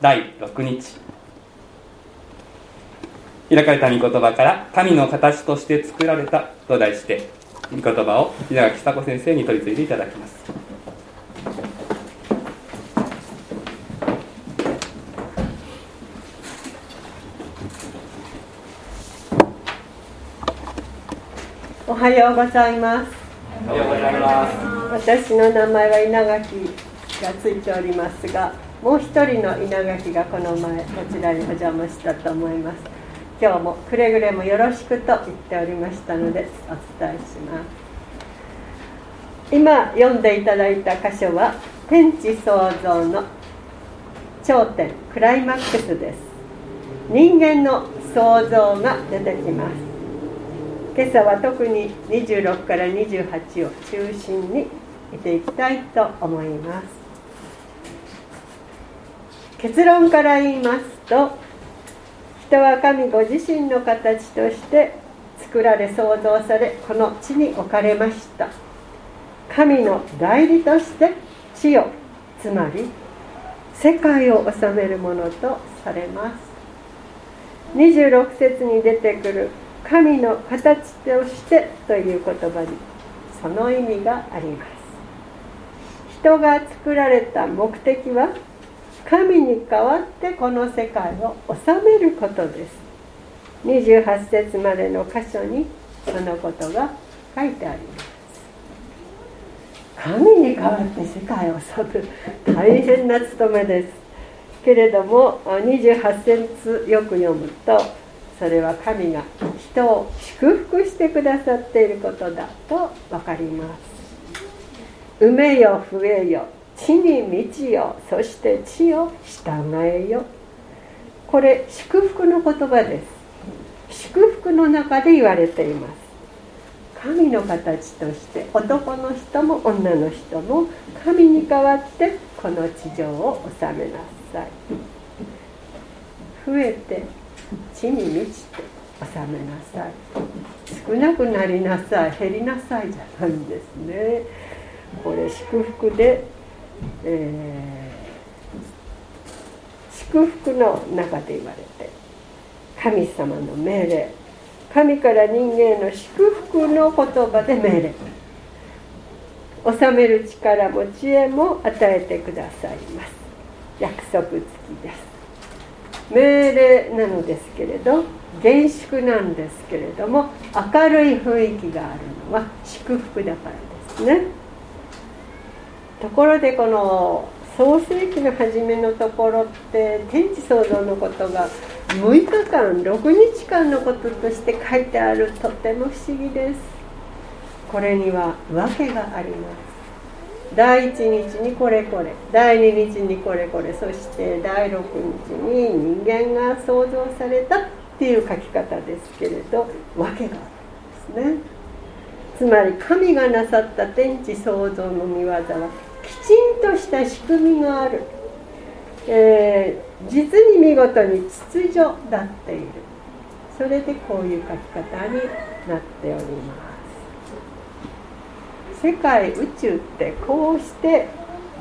第6日。開かれた御言葉から神の形として作られたと題して御言葉を稲垣久子先生に取り次いでいただきます。おはようございます。おはようございます。私の名前は稲垣がついておりますがもう一人の稲垣がこの前こちらにお邪魔したと思います。今日もくれぐれもよろしくと言っておりましたのでお伝えします。今読んでいただいた箇所は天地創造の頂点クライマックスです。人間の創造が出てきます。今朝は特に26から28を中心に見ていきたいと思います。結論から言いますと人は神ご自身の形として作られ創造されこの地に置かれました。神の代理として地をつまり世界を治めるものとされます。26節に出てくる神の形としてという言葉にその意味があります。人が作られた目的は神に代わってこの世界を治めることです。28節までの箇所にそのことが書いてあります。神に代わって世界を治める大変な務めです。けれども28節よく読むとそれは神が人を祝福してくださっていることだと分かります。埋めよ増えよ。地に満ちよ。そして地を従えよ。これ祝福の言葉です。祝福の中で言われています。神の形として男の人も女の人も神に代わってこの地上を治めなさい。増えて地に満ちて収めなさい。少なくなりなさい。減りなさいじゃないんですね。これ祝福で、えー、祝福の中で言われて神様の命令。神から人間への祝福の言葉で命令。治める力も知恵も与えてくださいます。約束付きです。命令なのですけれど厳粛なんですけれども明るい雰囲気があるのは祝福だからですね。ところでこの創世紀の初めのところって天地創造のことが6日間6日間のこととして書いてあるとても不思議です。これには訳があります。第1日にこれこれ第2日にこれこれそして第6日に人間が創造されたっていう書き方ですけれど訳があるんですね。つまり神がなさった天地創造の見業はちんとした仕組みがある、えー、実に見事に秩序だっている。それでこういう書き方になっております。世界宇宙ってこうして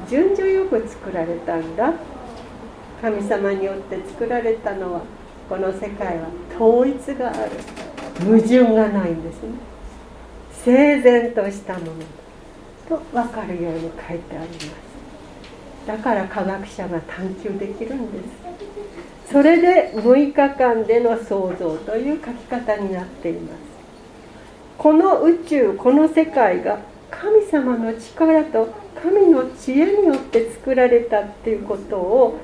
順序よく作られたんだ。神様によって作られたのはこの世界は統一がある。矛盾がないんですね。整然としたものと分かるように書いてあります。だから科学者が探求できるんです。それで6日間での創造という書き方になっています。この宇宙この世界が神様の力と神の知恵によって作られたっていうことを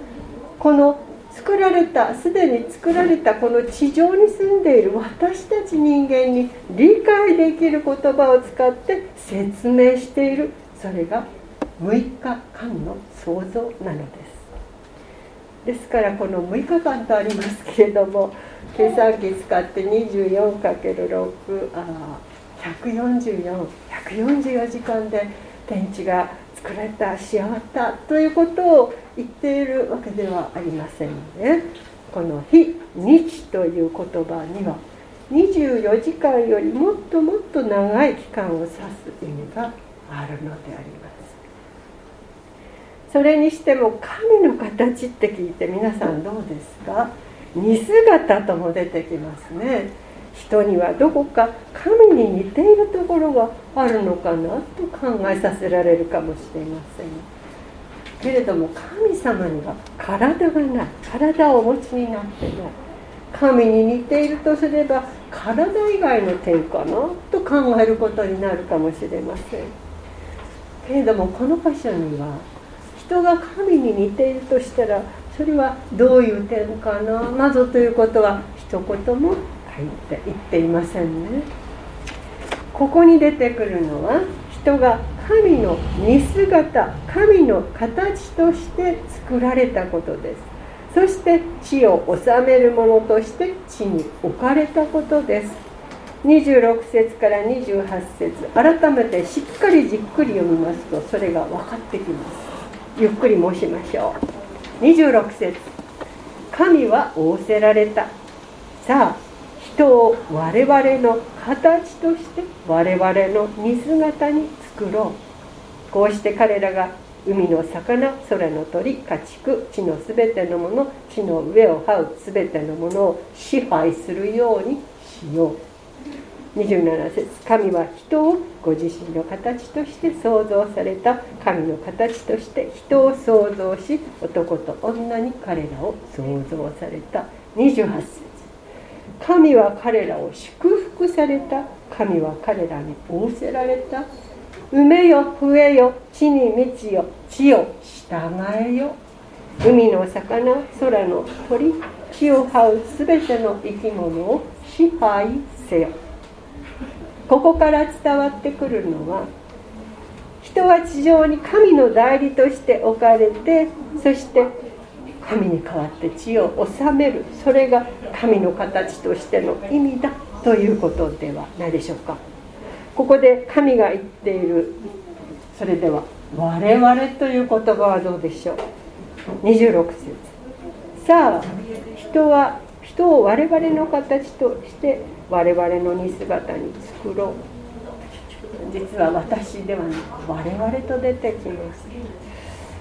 この作られたすでに作られたこの地上に住んでいる私たち人間に理解できる言葉を使って説明している。それが6日間の創造なのです。ですからこの6日間とありますけれども計算機使って 24×6 あ144144時間で天地が作られた仕上がったということを言っているわけではありませんね。この「非日」という言葉には24時間よりもっともっと長い期間を指す意味があるのであります。それにしても神の形って聞いて皆さんどうですか？似姿とも出てきますね。人にはどこか神に似ているところがあるのかなと考えさせられるかもしれません。けれども神様には体がない。体をお持ちになってない。神に似ているとすれば体以外の点かなと考えることになるかもしれません。けれどもこの箇所には人が神に似ているとしたらそれはどういう点かな？などということは一言も書い。て言っていませんね。ここに出てくるのは人が神の似姿神の形として作られたことです。そして地を治めるものとして地に置かれたことです。26節から28節。改めてしっかりじっくり読みますとそれが分かってきます。ゆっくり申しましょう。26節。神は仰せられた。さあ人を我々の形として我々の似姿に作ろう。こうして彼らが海の魚空の鳥家畜地のすべてのもの地の上を這うすべてのものを支配するようにしよう。27節神は人をご自身の形として創造された。神の形として人を創造し男と女に彼らを創造された。28節神は彼らを祝福された。神は彼らに仰せられた。埋めよ増えよ地に満ちよ地を従えよ。海の魚空の鳥地を這うすべての生き物を支配せよ。ここから伝わってくるのは人は地上に神の代理として置かれてそして神に代わって地を治める。それが神の形としての意味だということではないでしょうか。ここで神が言っている。それでは我々という言葉はどうでしょう。26節。さあ人は人を我々の形として我々の似姿に作ろう。実は私ではなく我々と出てきます。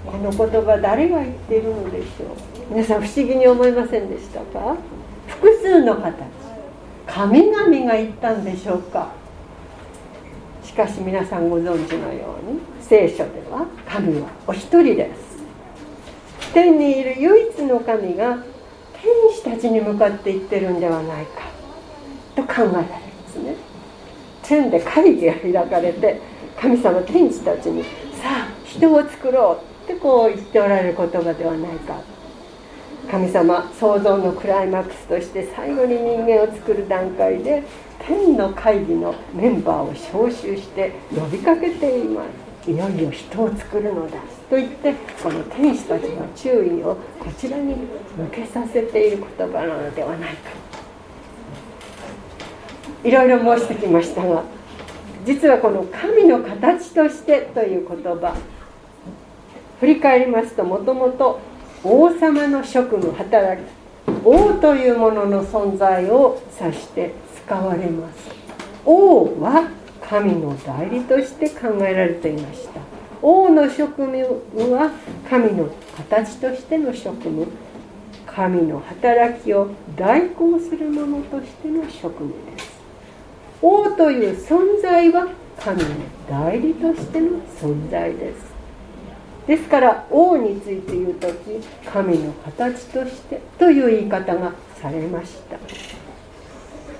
この言葉誰が言っているのでしょう？皆さん不思議に思いませんでしたか？複数の形神々が言ったんでしょうか？しかし皆さんご存知のように聖書では神はお一人です。天にいる唯一の神が天使たちに向かって言ってるんではないかと考えられますね。天で会議が開かれて神様天使たちにさあ人を作ろう。ってこう言っておられる言葉ではないか。神様創造のクライマックスとして最後に人間を作る段階で天の会議のメンバーを招集して呼びかけています。いよいよ人を作るのだ。と言ってこの天使たちの注意をこちらに向けさせている言葉なのではないか。いろいろ申してきましたが実はこの「神の形として」という言葉振り返りますともともと王様の職務働き王というものの存在を指して使われます。王は神の代理として考えられていました。王の職務は神の形としての職務。神の働きを代行するものとしての職務です。王という存在は神の代理としての存在です。ですから王について言う時神の形としてという言い方がされました。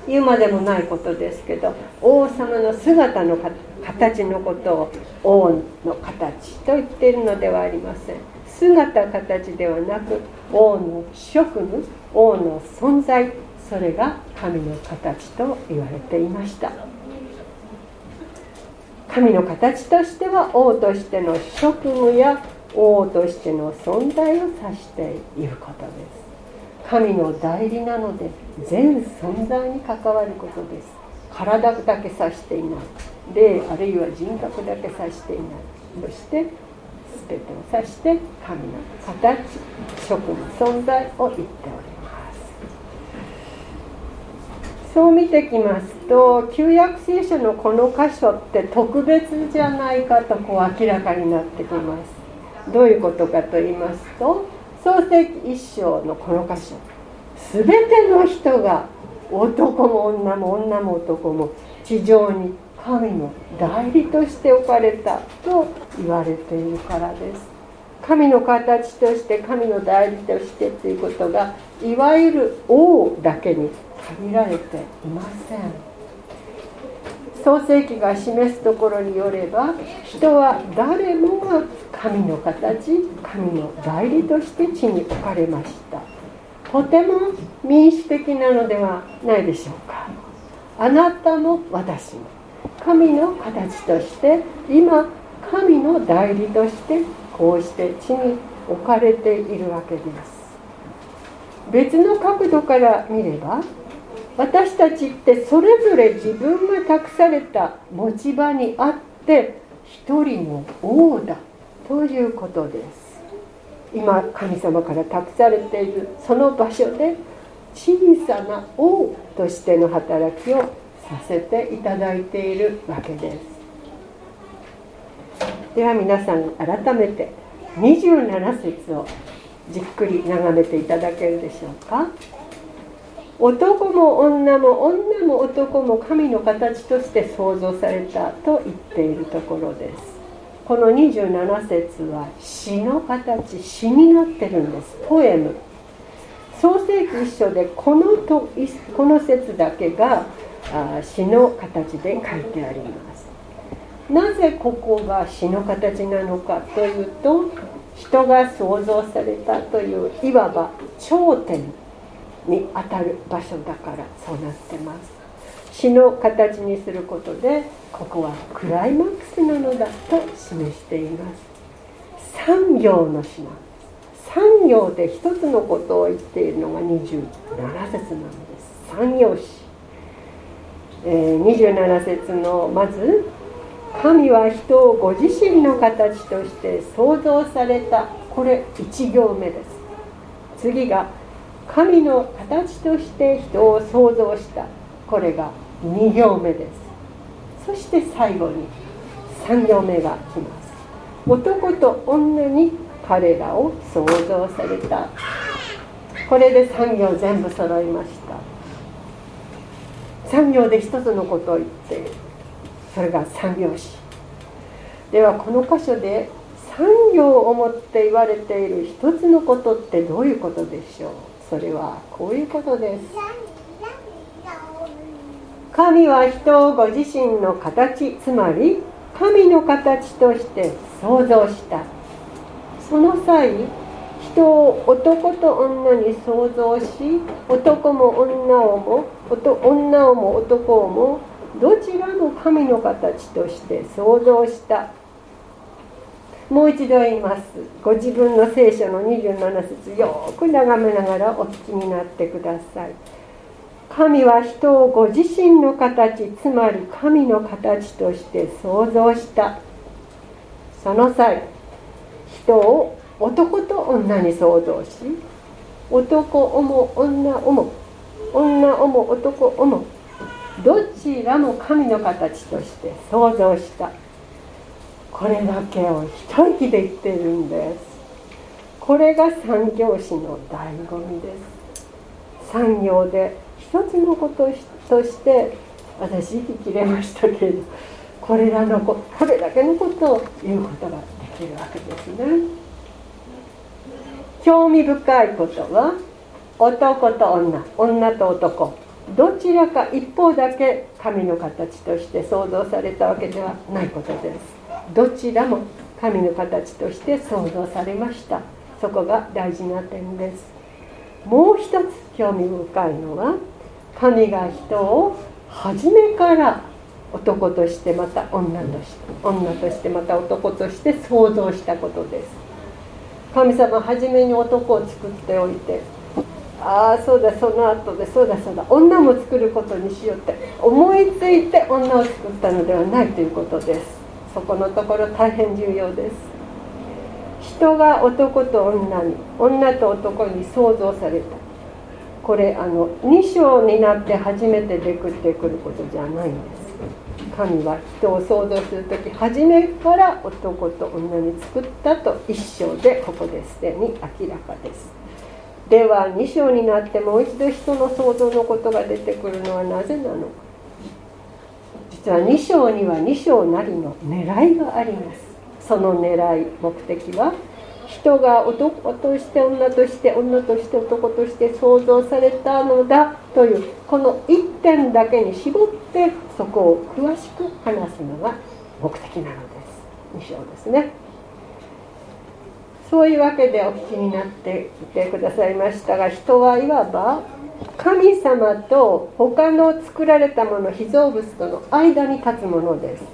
言うまでもないことですけど王様の姿の形のことを王の形と言っているのではありません。姿形ではなく王の職務王の存在それが神の形と言われていました。神の形としては王としての職務や王としての存在を指していることです。神の代理なので全存在に関わることです。体だけ指していない。霊あるいは人格だけ指していない。そして全てを指して神の形職務存在を言っております。そう見てきますと旧約聖書のこの箇所って特別じゃないかとこう明らかになってきます。どういうことかと言いますと創世記一章のこの箇所。全ての人が男も女も女も男も地上に神の代理として置かれたと言われているからです。神の形として神の代理としてということがいわゆる王だけに限られていません。創世記が示すところによれば人は誰もが神の形神の代理として地に置かれました。とても民主的なのではないでしょうか。あなたも私も神の形として今神の代理としてこうして地に置かれているわけです。別の角度から見れば私たちってそれぞれ自分が託された持ち場にあって一人の王だということです。今神様から託されているその場所で小さな王としての働きをさせていただいているわけです。では皆さん改めて27節をじっくり眺めていただけるでしょうか。男も女も女も男も神の形として創造されたと言っているところです。この27節は詩の形詩になってるんです。ポエム。創世記一緒でこのとこの説だけが詩の形で書いてあります。なぜここが詩の形なのかというと人が創造されたといういわば頂点。にあたる場所だからそうなってます。詩の形にすることでここはクライマックスなのだと示しています。産業の詩なんです産業で一つのことを言っているのが27節なんです。産業詩、えー、27節のまず神は人をご自身の形として創造された。これ1行目です。次が神の形として人を創造した。これが2行目です。そして最後に3行目が来ます。男と女に彼らを創造された。これで3行全部揃いました。3行で一つのことを言ってそれが3行詞ではこの箇所で3行をもって言われている一つのことってどういうことでしょう？それはこういうことです。神は人をご自身の形つまり神の形として創造した。その際人を男と女に創造し男も女をも女をも男をもどちらも神の形として創造したもう一度言います。ご自分の聖書の27節よく眺めながらお聞きになってください。神は人をご自身の形つまり神の形として創造した。その際人を男と女に創造し男をも女をも女をも男をもどちらも神の形として創造した。これだけを一息で言ってるんです。これが産業史の醍醐味です。産業で一つのこととして私生ききれましたけれどこれらのここれだけのことを言うことができるわけですね。興味深いことは男と女女と男。どちらか一方だけ神の形として創造されたわけではないことです。どちらも神の形として創造されました。そこが大事な点です。もう一つ興味深いのは神が人を初めから男としてまた女として女としてまた男として創造したことです。神様初めに男を作っておいてああそうだその後でそうだそうだ女も作ることにしようって思いついて女を作ったのではないということです。そこのところ大変重要です。人が男と女に女と男に創造された。これあの2章になって初めて出てくることじゃないんです。神は人を創造する時初めから男と女に作ったと一章でここですでに明らかです。では2章になってもう一度人の創造のことが出てくるのはなぜなのか。実は2章には2章なりの狙いがあります。その狙い目的は人が男として女として女として男として創造されたのだというこの一点だけに絞ってそこを詳しく話すのが目的なのです。2章ですね。そういうわけでお聞きになっていてくださいましたが人はいわば神様と他の作られたもの被造物との間に立つものです。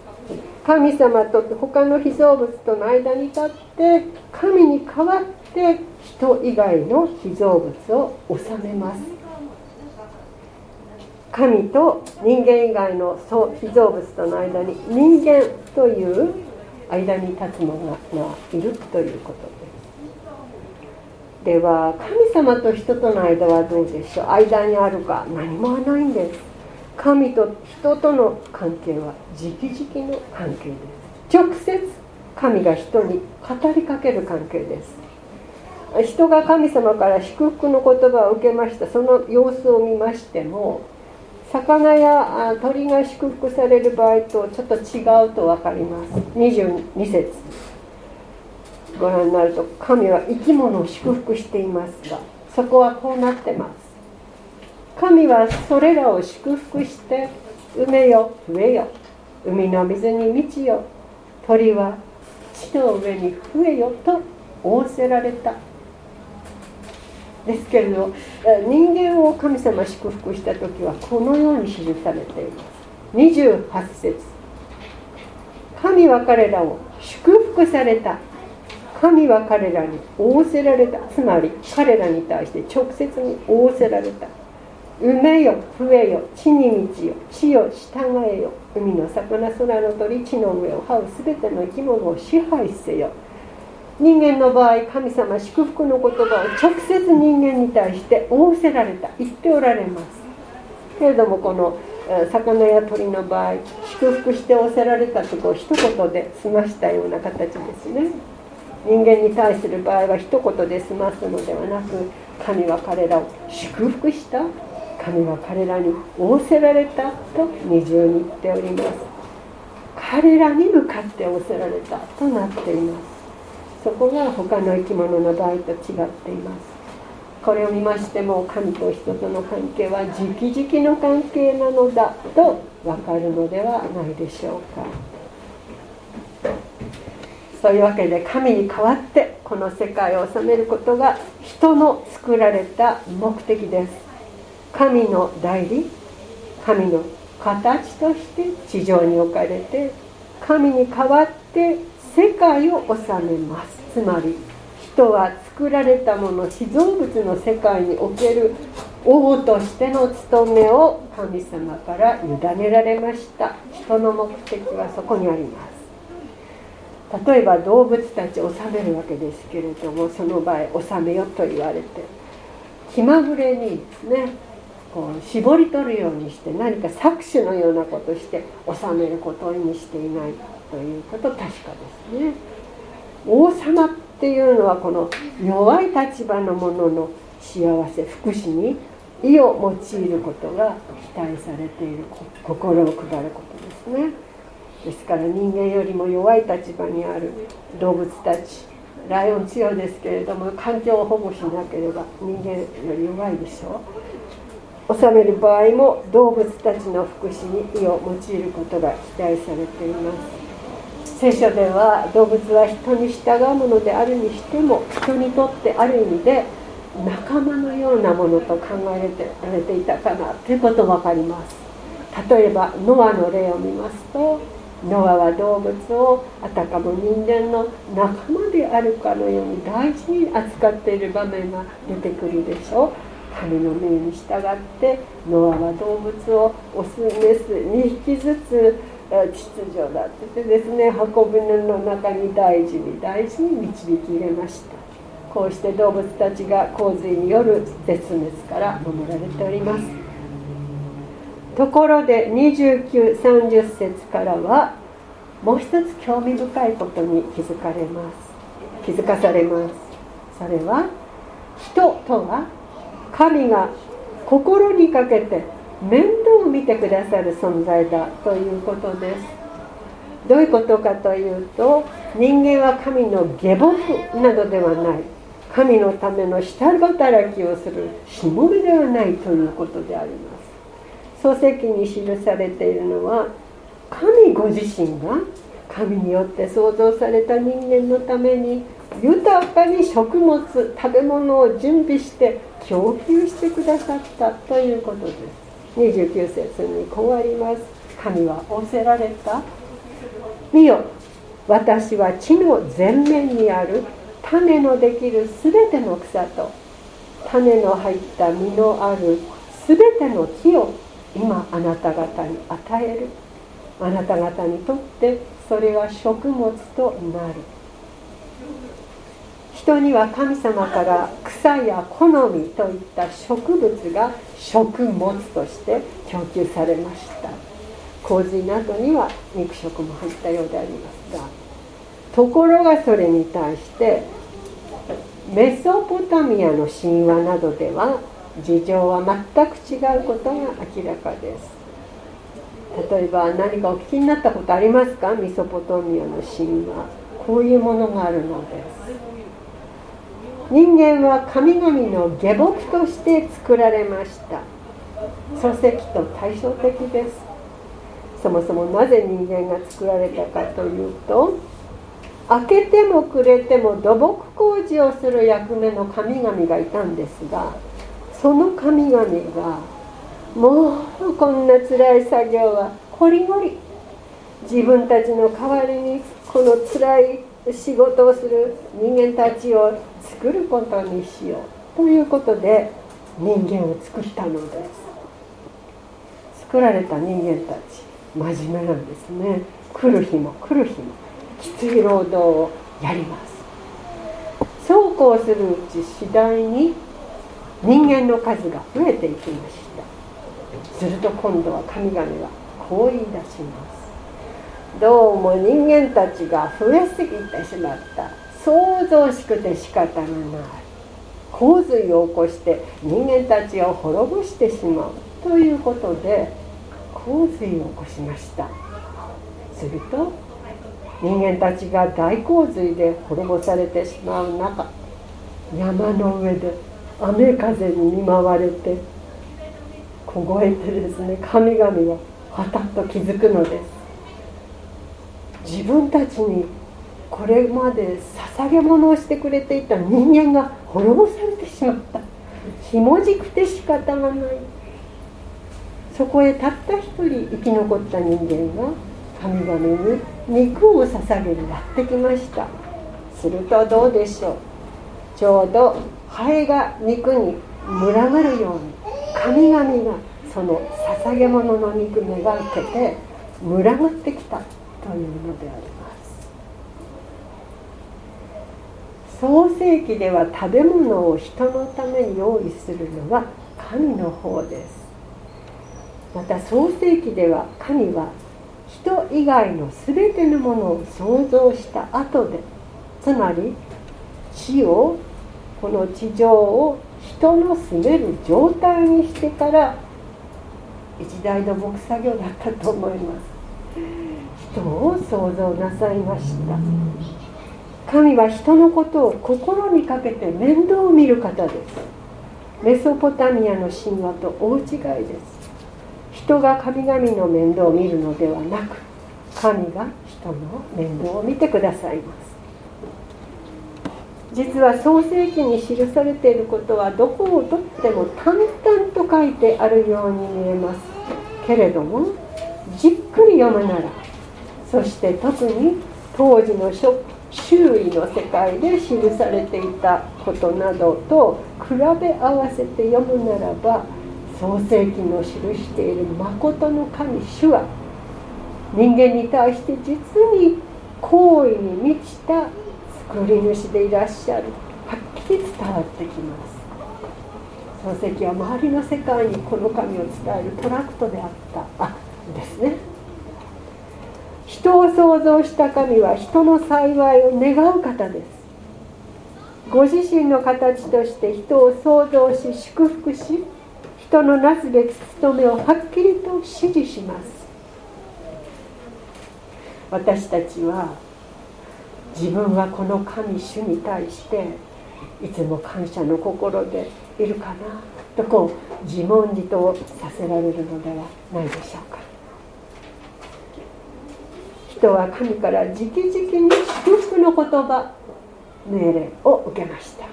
神様と他の被造物との間に立って神に代わって人以外の被造物を治めます。神と人間以外の被造物との間に人間という間に立つものがいるということ。ですでは神様と人との間はどうでしょう？間にあるか何もないんです。神と人との関係は直々の関係です。直接神が人に語りかける関係です。人が神様から祝福の言葉を受けました。その様子を見ましても魚や鳥が祝福される場合とちょっと違うと分かります。22節。ご覧になると神は生き物を祝福していますがそこはこうなってます。神はそれらを祝福して埋めよ増えよ。海の水に満ちよ。鳥は地の上に増えよと仰せられた。ですけれど人間を神様祝福した時はこのように記されています。28節。神は彼らを祝福された。神は彼らに仰せられた。つまり彼らに対して直接に仰せられた。埋めよ増えよ地に満ちよ地を従えよ。海の魚空の鳥地の上を這う全ての生き物を支配せよ。人間の場合神様祝福の言葉を直接人間に対して仰せられた。言っておられます。けれどもこの魚や鳥の場合祝福して仰せられたとこを一言で済ましたような形ですね。人間に対する場合は一言で済ますのではなく神は彼らを祝福した神は彼らに仰せられたと二重に言っております。彼らに向かって仰せられたとなっています。そこが他の生き物の場合と違っています。これを見ましても神と人との関係は直々の関係なのだと分かるのではないでしょうか。そういうわけで神に代わってこの世界を治めることが人の作られた目的です神の代理神の形として地上に置かれて神に代わって世界を治めますつまり人は作られたもの被造物の世界における王としての務めを神様から委ねられました人の目的はそこにあります例えば動物たちを治めるわけですけれどもその場合治めよと言われて気まぐれにですねこう絞り取るようにして何か搾取のようなことして収めることを意味していないということ確かですね。王様っていうのはこの弱い立場の者の幸せ福祉に意を用いることが期待されている心を配ることですね。ですから人間よりも弱い立場にある動物たちライオン強いですけれども環境を保護しなければ人間より弱いでしょう。収める場合も動物たちの福祉に意を用いることが期待されています。聖書では動物は人に従うものであるにしても人にとってある意味で仲間のようなものと考えてられていたかなということ分かります。例えばノアの例を見ますとノアは動物をあたかも人間の仲間であるかのように大事に扱っている場面が出てくるでしょう。神の命に従ってノアは動物をオスメス2匹ずつ秩序だっててですね箱舟の中に大事に大事に導き入れました。こうして動物たちが洪水による絶滅から守られております。ところで2930節からはもう一つ興味深いことに気づかれます。気づかされます。それは人とは神が心にかけて面倒を見てくださる存在だということですどういうことかというと人間は神の下僕などではない。神のための下働きをするしもべではないということであります。創世記に記されているのは神ご自身が神によって創造された人間のために豊かに食物食べ物を準備して供給してくださったということです。29節にこうあります。神は仰せられた。見よ私は地の前面にある種のできるすべての草と種の入った実のあるすべての木を今あなた方に与える。あなた方にとってそれは食物となる。人には神様から草や好みといった植物が食物として供給されました。洪水などには肉食も入ったようでありますが。ところがそれに対してメソポタミアの神話などでは事情は全く違うことが明らかです。例えば何かお聞きになったことありますか？メソポタミアの神話。こういうものがあるのです。人間は神々の下僕として作られました。書籍と対照的です。そもそもなぜ人間が作られたかというと開けてもくれても土木工事をする役目の神々がいたんですがその神々がもうこんな辛い作業はこりごり。自分たちの代わりにこの辛い仕事をする人間たちを作ることにしようということで人間を作ったのです。作られた人間たち真面目なんですね。来る日も来る日もきつい労働をやります。そうこうするうち次第に人間の数が増えていきました。すると今度は神々はこう言い出します。どうも人間たちが増えすぎてしまった。想像しくて仕方がない。洪水を起こして人間たちを滅ぼしてしまう。ということで洪水を起こしました。すると人間たちが大洪水で滅ぼされてしまう中山の上で雨風に見舞われて凍えてですね神々ははたっと気づくのです。自分たちにこれまで捧げ物をしてくれていた人間が滅ぼされてしまった。ひもじくて仕方がない。そこへたった一人生き残った人間が神々に肉を捧げにやってきました。するとどうでしょう。ちょうどハエが肉に群がるように神々がその捧げ物の肉めがけて群がってきたというのであります。創世記では食べ物を人のために用意するのは神の方です。また創世記では神は人以外の全てのものを創造した後でつまり地をこの地上を人の住める状態にしてから一大の木作業だったと思います。人を創造なさいました。神は人のことを心にかけて面倒を見る方です。メソポタミアの神話と大違いです。人が神々の面倒を見るのではなく神が人の面倒を見てくださいます。実は創世記に記されていることはどこをとっても淡々と書いてあるように見えます。けれどもじっくり読むならそして特に当時の周囲の世界で記されていたことなどと比べ合わせて読むならば創世記の記している誠の神主は人間に対して実に好意に満ちた作り主でいらっしゃる。はっきり伝わってきます。漱石は周りの世界にこの神を伝えるトラクトであった。あですね。人を創造した神は人の幸いを願う方です。ご自身の形として人を創造し祝福し人のなすべき務めをはっきりと指示します。私たちは自分はこの神主に対していつも感謝の心でいるかなとこう自問自答させられるのではないでしょうか。人は神から直々に祝福の言葉命令を受けました。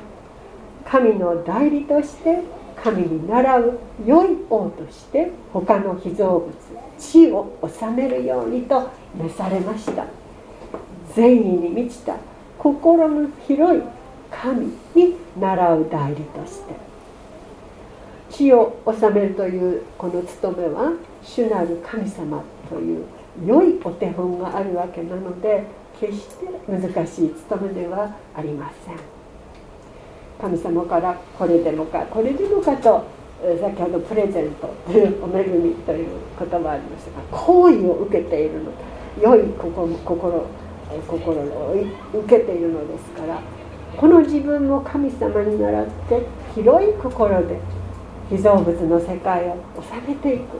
神の代理として神に倣う良い王として他の被造物地を治めるようにと召されました。善意に満ちた心の広い神に倣う代理として。地を治めるというこの務めは主なる神様という良いお手本があるわけなので決して難しい務めではありません。神様からこれでもかこれでもかと先ほどプレゼントというお恵みという言葉ありましたが好意を受けているの良い心心を受けているのですからこの自分も神様に倣って広い心で被造物の世界を治めていく。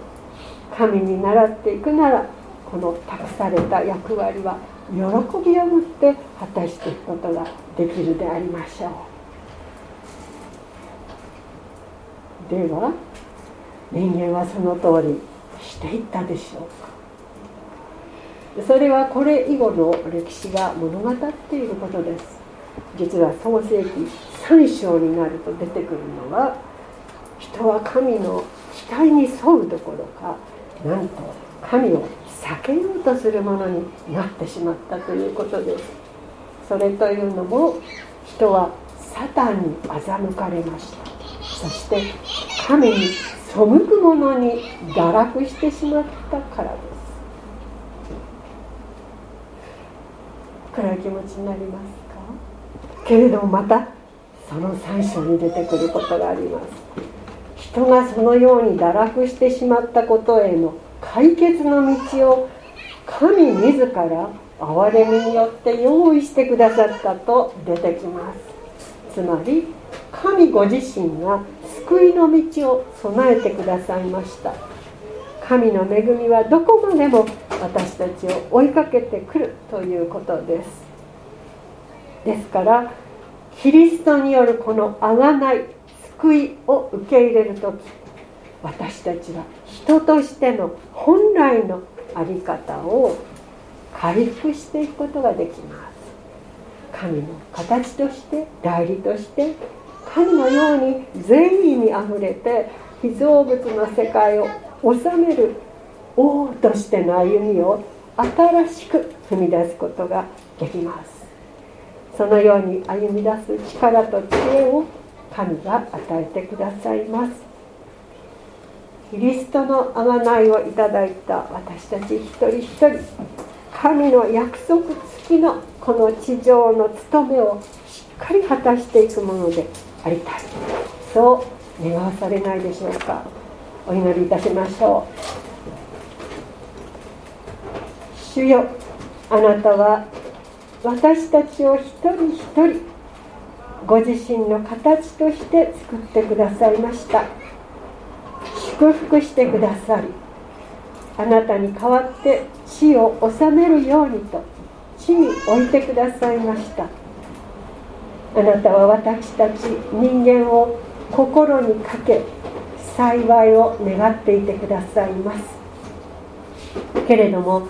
神に倣っていくならこの託された役割は喜びを持って果たしていくことができるでありましょう。では人間はその通りしていったでしょうか。それはこれ以後の歴史が物語っていることです。実は創世紀3章になると出てくるのは人は神の期待に沿うどころかなんと神を避けようとするものになってしまったということです。それというのも人はサタンに欺かれました。そして神に背く者に堕落してしまったからです。暗い気持ちになりますか？けれどもまたその最初に出てくることがあります。人がそのように堕落してしまったことへの解決の道を神自ら憐れみによって用意してくださったと出てきます。つまり神ご自身が救いの道を備えてくださいました。神の恵みはどこまでも私たちを追いかけてくるということです。ですからキリストによるこの贖い救いを受け入れる時私たちは人としての本来の在り方を回復していくことができます。神の形として代理として神のように善意にあふれて被造物の世界を治める王としての歩みを新しく踏み出すことができます。そのように歩み出す力と知恵を神が与えてくださいます。キリストの贖いをいただいた私たち一人一人神の約束付きのこの地上の務めをしっかり果たしていくものでありたい。そう願わされないでしょうか。お祈りいたしましょう。主よあなたは私たちを一人一人ご自身の形として作ってくださいました。祝福してくださりあなたに代わって地を治めるようにと地に置いてくださいました。あなたは私たち人間を心にかけ幸いを願っていてくださいます。けれども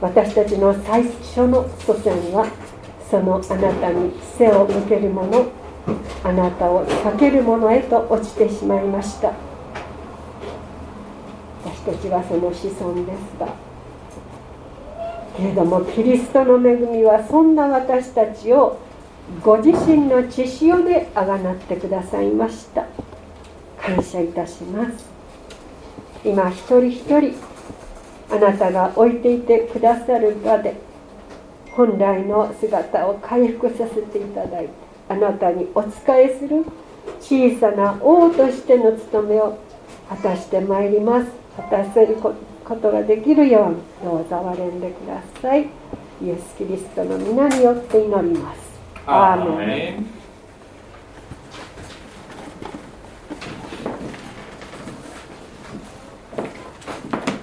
私たちの最初の祖先はそのあなたに背を向ける者あなたを避ける者へと落ちてしまいました。私たちはその子孫ですがけれどもキリストの恵みはそんな私たちをご自身の血潮であがなってくださいました。感謝いたします。今一人一人あなたが置いていてくださる場で本来の姿を回復させていただいてあなたにお仕えする小さな王としての務めを果たしてまいります。果たせることができるようにどうぞ憐れんでください。イエス・キリストの皆によって祈ります。アーメン